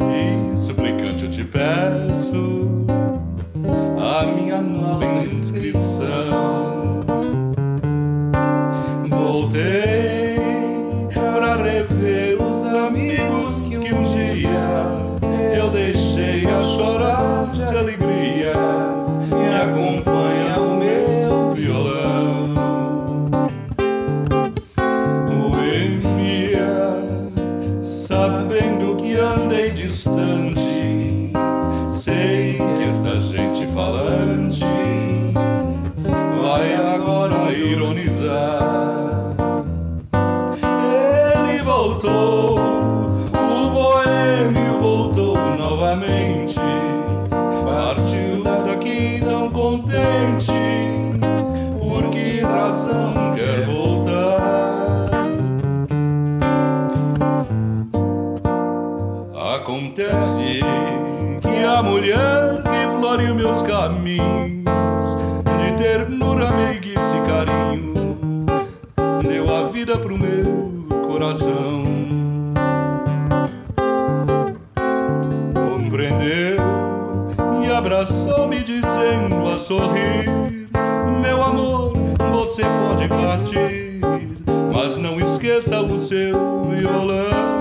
E suplicante eu te peço a minha nova inscrição. Voltei para rever os amigos que um dia eu deixei a chorar. Distante, sei que esta gente falante vai agora ironizar. Ele voltou, o boêmio voltou novamente. Partiu daqui tão contente, por que razão Acontece que a mulher que floreou meus caminhos de ternura, meiguice e carinho deu a vida pro meu coração. Compreendeu e abraçou-me dizendo a sorrir: Meu amor, você pode partir, mas não esqueça o seu violão.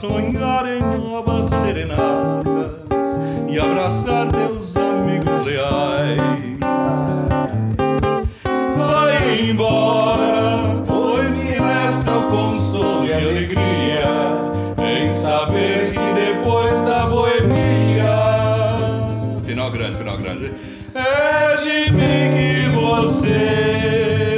sonhar em novas serenatas e abraçar teus amigos leais. Vai embora, pois me resta o consolo e alegria em saber que depois da boemia. Final grande, final grande. É de mim que você.